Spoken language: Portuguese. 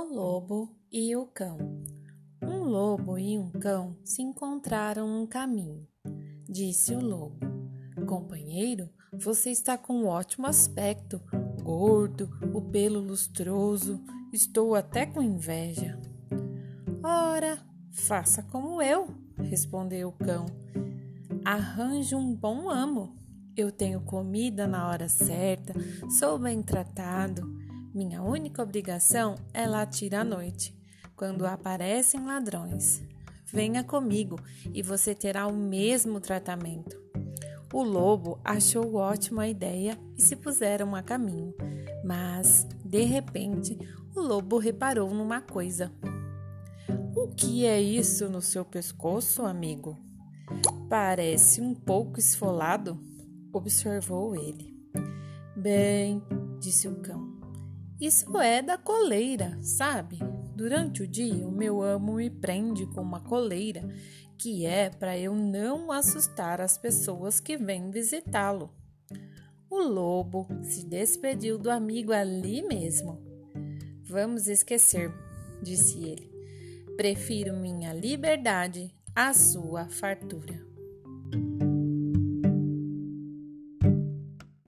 lobo e o cão. Um lobo e um cão se encontraram no caminho. Disse o lobo: Companheiro, você está com um ótimo aspecto, gordo, o pelo lustroso, estou até com inveja. Ora, faça como eu, respondeu o cão. Arranje um bom amo. Eu tenho comida na hora certa, sou bem tratado minha única obrigação é latir à noite, quando aparecem ladrões. Venha comigo e você terá o mesmo tratamento. O lobo achou ótima a ideia e se puseram a caminho, mas, de repente, o lobo reparou numa coisa. O que é isso no seu pescoço, amigo? Parece um pouco esfolado, observou ele. Bem, disse o cão, isso é da coleira, sabe? Durante o dia, o meu amo me prende com uma coleira, que é para eu não assustar as pessoas que vêm visitá-lo. O lobo se despediu do amigo ali mesmo. Vamos esquecer, disse ele. Prefiro minha liberdade à sua fartura.